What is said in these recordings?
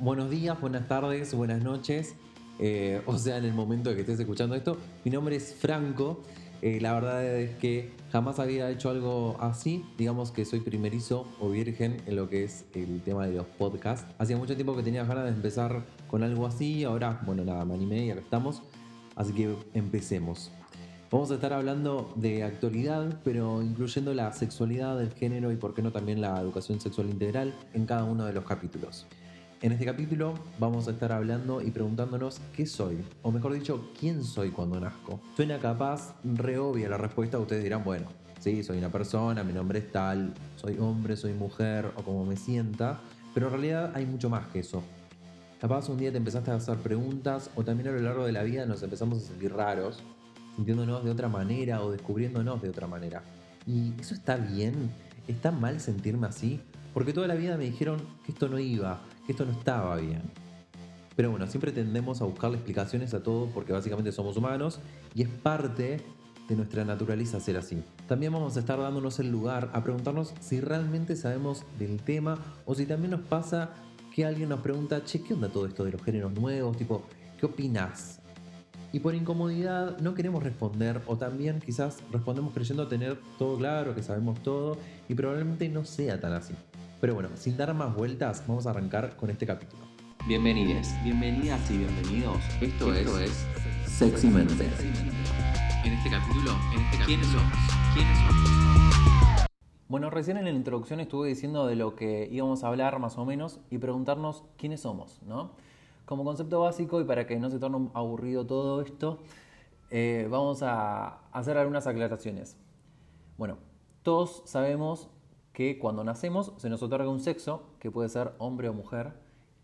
buenos días, buenas tardes, buenas noches, eh, o sea, en el momento de que estés escuchando esto. Mi nombre es Franco. Eh, la verdad es que jamás había hecho algo así. Digamos que soy primerizo o virgen en lo que es el tema de los podcasts. Hacía mucho tiempo que tenía ganas de empezar con algo así. Ahora, bueno, nada, me animé y estamos. Así que empecemos. Vamos a estar hablando de actualidad, pero incluyendo la sexualidad, el género y por qué no también la educación sexual integral en cada uno de los capítulos. En este capítulo vamos a estar hablando y preguntándonos qué soy, o mejor dicho, quién soy cuando nazco. Suena capaz re obvia la respuesta, ustedes dirán, bueno, sí, soy una persona, mi nombre es tal, soy hombre, soy mujer o como me sienta, pero en realidad hay mucho más que eso. Capaz un día te empezaste a hacer preguntas o también a lo largo de la vida nos empezamos a sentir raros, sintiéndonos de otra manera o descubriéndonos de otra manera. ¿Y eso está bien? ¿Está mal sentirme así? Porque toda la vida me dijeron que esto no iba, que esto no estaba bien. Pero bueno, siempre tendemos a buscarle explicaciones a todo porque básicamente somos humanos y es parte de nuestra naturaleza ser así. También vamos a estar dándonos el lugar a preguntarnos si realmente sabemos del tema o si también nos pasa que alguien nos pregunta, che, ¿qué onda todo esto de los géneros nuevos? Tipo, ¿qué opinas? Y por incomodidad no queremos responder o también quizás respondemos creyendo tener todo claro, que sabemos todo y probablemente no sea tan así. Pero bueno, sin dar más vueltas, vamos a arrancar con este capítulo. Bienvenidos, bienvenidas y bienvenidos. Esto, es, Sexy Mente. En este capítulo, en este ¿quiénes somos? ¿Quiénes somos? Bueno, recién en la introducción estuve diciendo de lo que íbamos a hablar más o menos y preguntarnos quiénes somos, ¿no? Como concepto básico y para que no se torne aburrido todo esto, eh, vamos a hacer algunas aclaraciones. Bueno, todos sabemos que cuando nacemos se nos otorga un sexo, que puede ser hombre o mujer,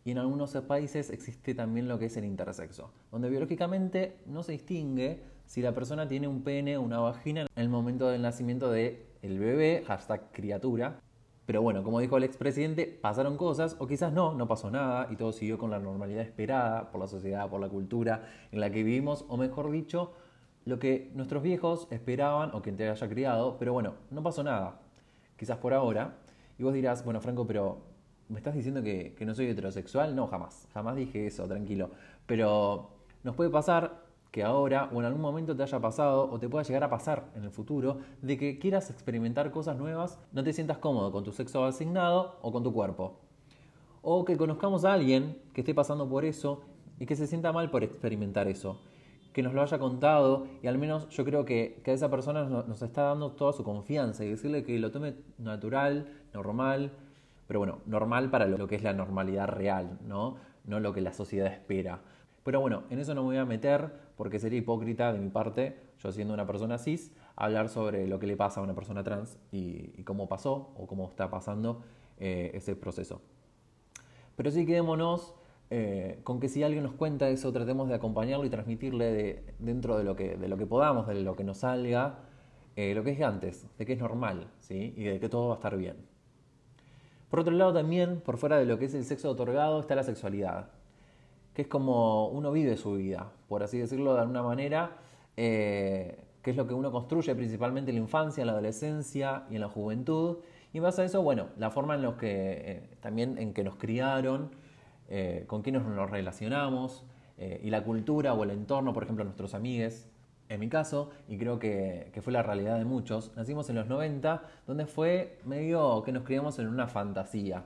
y en algunos países existe también lo que es el intersexo, donde biológicamente no se distingue si la persona tiene un pene o una vagina en el momento del nacimiento del el bebé, hashtag criatura. Pero bueno, como dijo el expresidente, pasaron cosas, o quizás no, no pasó nada, y todo siguió con la normalidad esperada por la sociedad, por la cultura en la que vivimos, o mejor dicho, lo que nuestros viejos esperaban o quien te haya criado, pero bueno, no pasó nada quizás por ahora, y vos dirás, bueno, Franco, pero ¿me estás diciendo que, no soy heterosexual? No, jamás, jamás dije eso, tranquilo. Pero nos puede pasar que ahora o en algún momento te haya pasado o te pueda llegar a pasar en el futuro de que quieras experimentar cosas nuevas, no te sientas cómodo con tu sexo asignado o con tu cuerpo. O que conozcamos a alguien que esté pasando por eso y que se sienta mal por experimentar eso que nos lo haya contado y al menos yo creo que, que esa persona nos, está dando toda su confianza y decirle que lo tome natural, normal, pero bueno, normal para lo, que es la normalidad real, ¿no? No lo que la sociedad espera. Pero bueno, en eso no me voy a meter porque sería hipócrita de mi parte, yo siendo una persona cis, hablar sobre lo que le pasa a una persona trans y, cómo pasó o cómo está pasando eh, ese proceso. Pero sí quedémonos eh, con que si alguien nos cuenta eso, tratemos de acompañarlo y transmitirle dentro de lo, que, de lo que podamos, de lo que nos salga, eh, lo que es antes, de que es normal, ¿sí? Y de que todo va a estar bien. Por otro lado, también, por fuera de lo que es el sexo otorgado, está la sexualidad, que es como uno vive su vida, por así decirlo de alguna manera, eh, que es lo que uno construye principalmente en la infancia, en la adolescencia y en la juventud. Y más a eso, bueno, la forma en la que también en que nos criaron, eh, con quiénes nos relacionamos eh, y la cultura o el entorno, por ejemplo, nuestros amigues. En mi caso, y creo que, fue la realidad de muchos, nacimos en los 90, donde fue medio que nos criamos en una fantasía,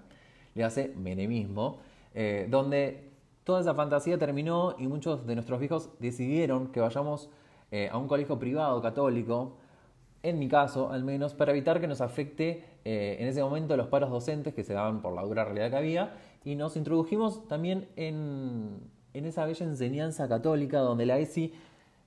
le hace menemismo, eh, donde toda esa fantasía terminó y muchos de nuestros viejos decidieron que vayamos a un colegio privado católico, en mi caso al menos, para evitar que nos afecte en ese momento los paros docentes que se daban por la dura realidad que había y nos introdujimos también en, esa bella enseñanza católica donde la ESI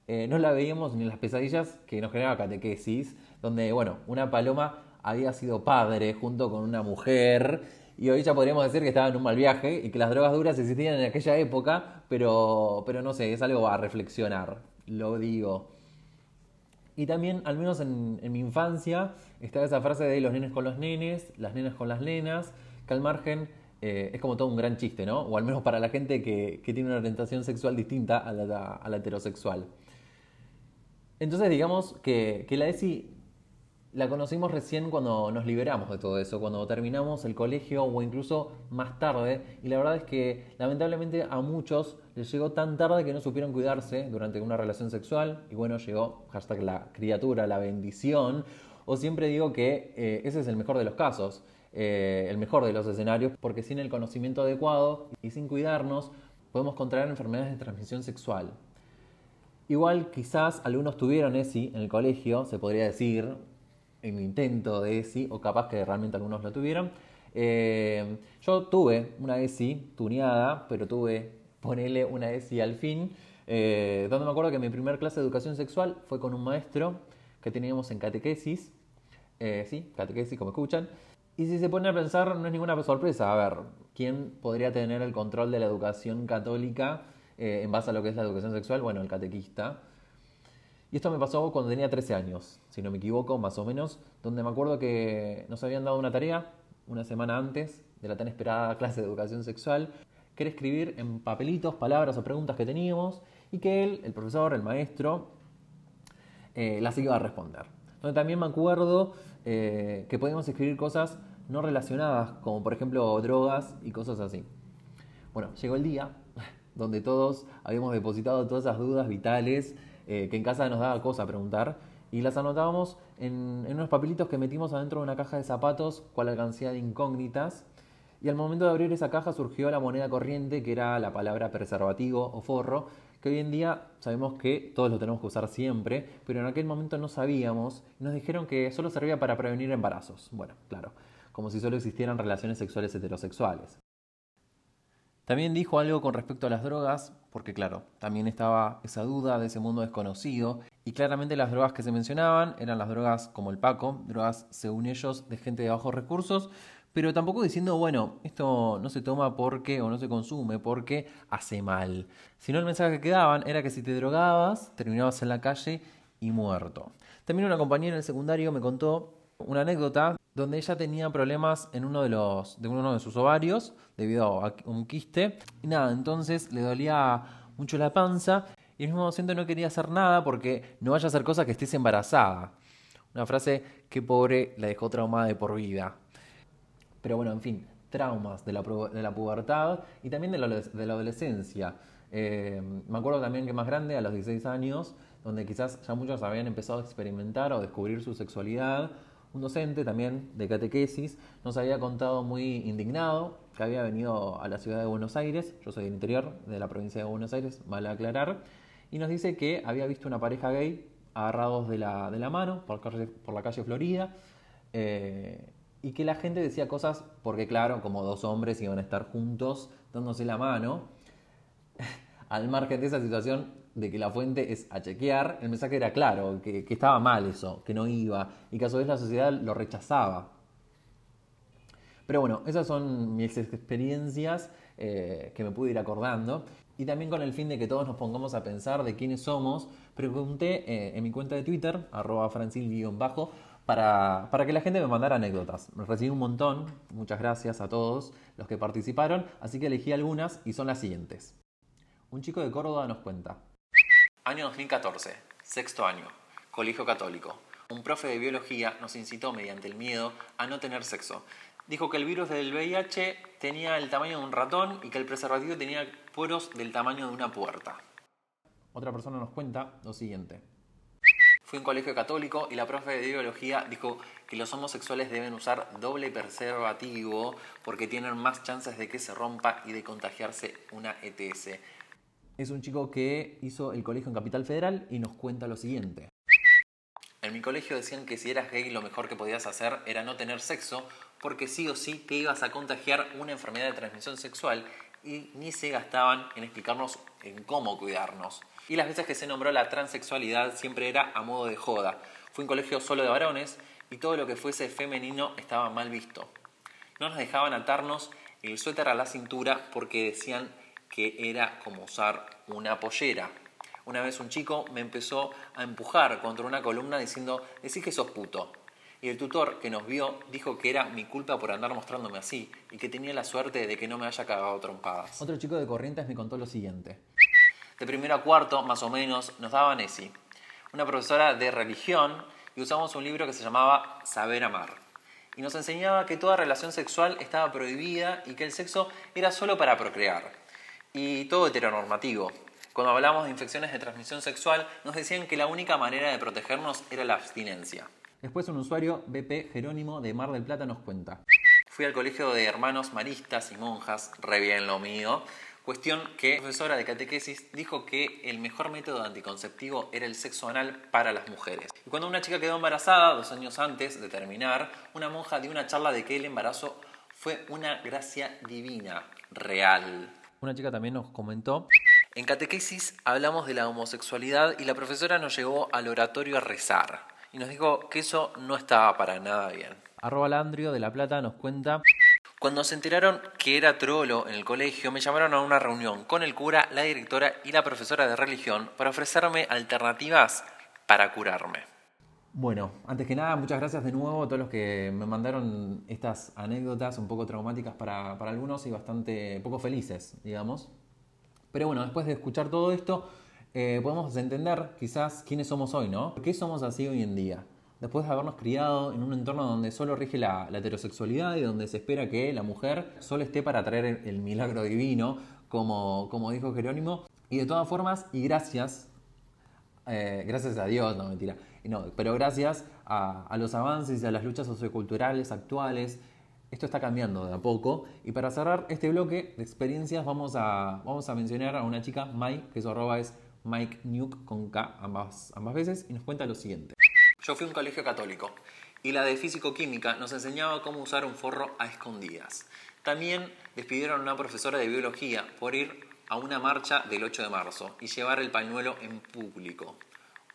eh, no la veíamos ni en las pesadillas que nos generaba catequesis, donde, bueno, una paloma había sido padre junto con una mujer y hoy ya podríamos decir que estaba en un mal viaje y que las drogas duras existían en aquella época, pero, pero no sé, es algo a reflexionar, lo digo. Y también, al menos en, mi infancia, estaba esa frase de los nenes con los nenes, las nenas con las nenas, que al margen eh, es como todo un gran chiste, ¿no? O al menos para la gente que, tiene una orientación sexual distinta a la, heterosexual. Entonces digamos que, la ESI La conocimos recién cuando nos liberamos de todo eso, cuando terminamos el colegio o incluso más tarde. Y la verdad es que lamentablemente a muchos les llegó tan tarde que no supieron cuidarse durante una relación sexual. Y bueno, llegó hashtag la criatura, la bendición. O siempre digo que eh, ese es el mejor de los casos, eh, el mejor de los escenarios, porque sin el conocimiento adecuado y sin cuidarnos podemos contraer enfermedades de transmisión sexual. Igual quizás algunos tuvieron ESI en el colegio, se podría decir, en intento de ESI, o capaz que realmente algunos lo tuvieron. Eh, yo tuve una ESI tuneada, pero tuve, ponele una ESI al fin, eh, donde me acuerdo que mi primer clase de educación sexual fue con un maestro que teníamos en catequesis, eh, sí, catequesis como escuchan, y si se pone a pensar no es ninguna sorpresa, a ver, ¿quién podría tener el control de la educación católica en base a lo que es la educación sexual? Bueno, el catequista. Y esto me pasó cuando tenía 13 años, si no me equivoco, más o menos, donde me acuerdo que nos habían dado una tarea una semana antes de la tan esperada clase de educación sexual, que era escribir en papelitos palabras o preguntas que teníamos y que él, el profesor, el maestro, eh, las iba a responder. Donde también me acuerdo eh, que podíamos escribir cosas no relacionadas, como por ejemplo drogas y cosas así. Bueno, llegó el día donde todos habíamos depositado todas esas dudas vitales eh, que en casa nos daba cosa preguntar, y las anotábamos en, unos papelitos que metimos adentro de una caja de zapatos, cual alcancía de incógnitas, y al momento de abrir esa caja surgió la moneda corriente, que era la palabra preservativo o forro, que hoy en día sabemos que todos lo tenemos que usar siempre, pero en aquel momento no sabíamos, nos dijeron que solo servía para prevenir embarazos. Bueno, claro, como si solo existieran relaciones sexuales heterosexuales. También dijo algo con respecto a las drogas, porque claro, también estaba esa duda de ese mundo desconocido, y claramente las drogas que se mencionaban eran las drogas como el Paco, drogas según ellos de gente de bajos recursos, pero tampoco diciendo, bueno, esto no se toma porque o no se consume porque hace mal. Sino el mensaje que quedaban era que si te drogabas, terminabas en la calle y muerto. También una compañera en el secundario me contó una anécdota donde ella tenía problemas en uno de, los, de uno de sus ovarios debido a un quiste. Y nada, entonces le dolía mucho la panza y al mismo momento no quería hacer nada porque no vaya a hacer cosas que estés embarazada. Una frase que pobre la dejó traumada de por vida. Pero bueno, en fin, traumas de la, de la pubertad y también de la, de la adolescencia. Eh, me acuerdo también que más grande, a los 16 años, donde quizás ya muchos habían empezado a experimentar o descubrir su sexualidad, un docente también de catequesis nos había contado muy indignado que había venido a la ciudad de Buenos Aires, yo soy del interior de la provincia de Buenos Aires, vale aclarar, y nos dice que había visto una pareja gay agarrados de la, de la mano por, la calle Florida, eh, y que la gente decía cosas, porque claro, como dos hombres iban a estar juntos dándose la mano, al margen de esa situación de que la fuente es a chequear, el mensaje era claro, que, estaba mal eso, que no iba, y que a su vez la sociedad lo rechazaba. Pero bueno, esas son mis experiencias eh, que me pude ir acordando. Y también con el fin de que todos nos pongamos a pensar de quiénes somos, pregunté eh, en mi cuenta de Twitter, arroba francil-bajo, para, para, que la gente me mandara anécdotas. Recibí un montón, muchas gracias a todos los que participaron, así que elegí algunas y son las siguientes. Un chico de Córdoba nos cuenta. Año 2014, sexto año, colegio católico. Un profe de biología nos incitó mediante el miedo a no tener sexo. Dijo que el virus del VIH tenía el tamaño de un ratón y que el preservativo tenía poros del tamaño de una puerta. Otra persona nos cuenta lo siguiente. Fui a un colegio católico y la profe de biología dijo que los homosexuales deben usar doble preservativo porque tienen más chances de que se rompa y de contagiarse una ETS es un chico que hizo el colegio en Capital Federal y nos cuenta lo siguiente. En mi colegio decían que si eras gay lo mejor que podías hacer era no tener sexo porque sí o sí te ibas a contagiar una enfermedad de transmisión sexual y ni se gastaban en explicarnos en cómo cuidarnos. Y las veces que se nombró la transexualidad siempre era a modo de joda. Fue un colegio solo de varones y todo lo que fuese femenino estaba mal visto. No nos dejaban atarnos el suéter a la cintura porque decían que era como usar una pollera. Una vez un chico me empezó a empujar contra una columna diciendo, decís que sos puto. Y el tutor que nos vio dijo que era mi culpa por andar mostrándome así y que tenía la suerte de que no me haya cagado trompadas. Otro chico de Corrientes me contó lo siguiente. De primero a cuarto, más o menos, nos daban ESI. Una profesora de religión y usamos un libro que se llamaba Saber Amar. Y nos enseñaba que toda relación sexual estaba prohibida y que el sexo era solo para procrear. Y todo heteronormativo. Cuando hablamos de infecciones de transmisión sexual, nos decían que la única manera de protegernos era la abstinencia. Después un usuario, BP Jerónimo de Mar del Plata, nos cuenta. Fui al colegio de hermanos maristas y monjas, re bien lo mío. Cuestión que la profesora de catequesis dijo que el mejor método anticonceptivo era el sexo anal para las mujeres. Y cuando una chica quedó embarazada, dos años antes de terminar, una monja dio una charla de que el embarazo fue una gracia divina, real. Una chica también nos comentó. En catequesis hablamos de la homosexualidad y la profesora nos llevó al oratorio a rezar. Y nos dijo que eso no estaba para nada bien. Arroba Landrio de La Plata nos cuenta. Cuando se enteraron que era trolo en el colegio, me llamaron a una reunión con el cura, la directora y la profesora de religión para ofrecerme alternativas para curarme. Bueno, antes que nada, muchas gracias de nuevo a todos los que me mandaron estas anécdotas un poco traumáticas para, para algunos y bastante poco felices, digamos. Pero bueno, después de escuchar todo esto, eh, podemos entender quizás quiénes somos hoy, ¿no? ¿Por qué somos así hoy en día? después de habernos criado en un entorno donde solo rige la, heterosexualidad y donde se espera que la mujer solo esté para traer el, milagro divino, como, como, dijo Jerónimo. Y de todas formas, y gracias, eh, gracias a Dios, no mentira, no, pero gracias a, los avances y a las luchas socioculturales actuales, esto está cambiando de a poco. Y para cerrar este bloque de experiencias, vamos a, vamos a mencionar a una chica, Mike, que su arroba es Mike Nuke con K ambas, ambas veces, y nos cuenta lo siguiente. Yo fui a un colegio católico y la de físico-química nos enseñaba cómo usar un forro a escondidas. También despidieron a una profesora de biología por ir a una marcha del 8 de marzo y llevar el pañuelo en público.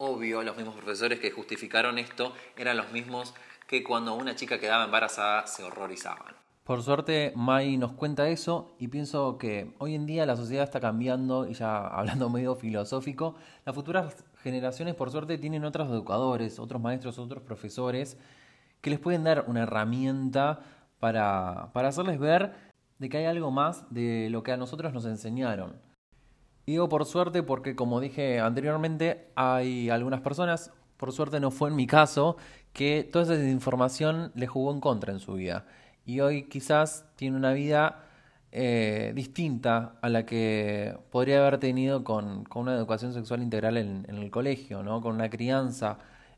Obvio, los mismos profesores que justificaron esto eran los mismos que cuando una chica quedaba embarazada se horrorizaban. Por suerte, Mai nos cuenta eso y pienso que hoy en día la sociedad está cambiando y ya hablando medio filosófico, las futuras generaciones, por suerte, tienen otros educadores, otros maestros, otros profesores que les pueden dar una herramienta para, para hacerles ver de que hay algo más de lo que a nosotros nos enseñaron. Digo por suerte porque, como dije anteriormente, hay algunas personas, por suerte no fue en mi caso, que toda esa información le jugó en contra en su vida. Y hoy quizás tiene una vida eh, distinta a la que podría haber tenido con, una educación sexual integral en, el colegio, ¿no? con una crianza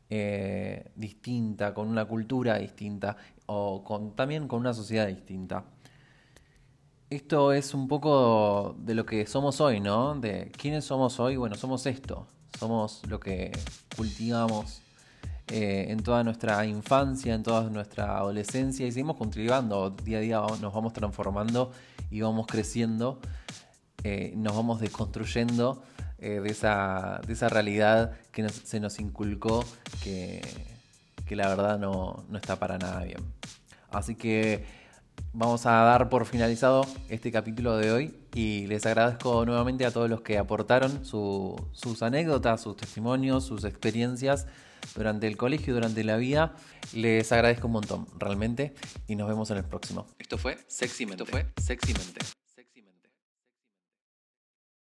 eh, distinta, con una cultura distinta o con, también con una sociedad distinta. Esto es un poco de lo que somos hoy, ¿no? De quiénes somos hoy. Bueno, somos esto. Somos lo que cultivamos eh, en toda nuestra infancia, en toda nuestra adolescencia y seguimos cultivando. Día a día nos vamos transformando y vamos creciendo, eh, nos vamos desconstruyendo eh, de, esa, de, esa, realidad que se nos inculcó que, que la verdad no, no está para nada bien. Así que vamos a dar por finalizado este capítulo de hoy y les agradezco nuevamente a todos los que aportaron sus anécdotas, sus testimonios, sus experiencias durante el colegio, durante la vida. Les agradezco un montón, realmente, y nos vemos en el próximo. Esto fue Sexy Mente. Esto fue Sexy Mente.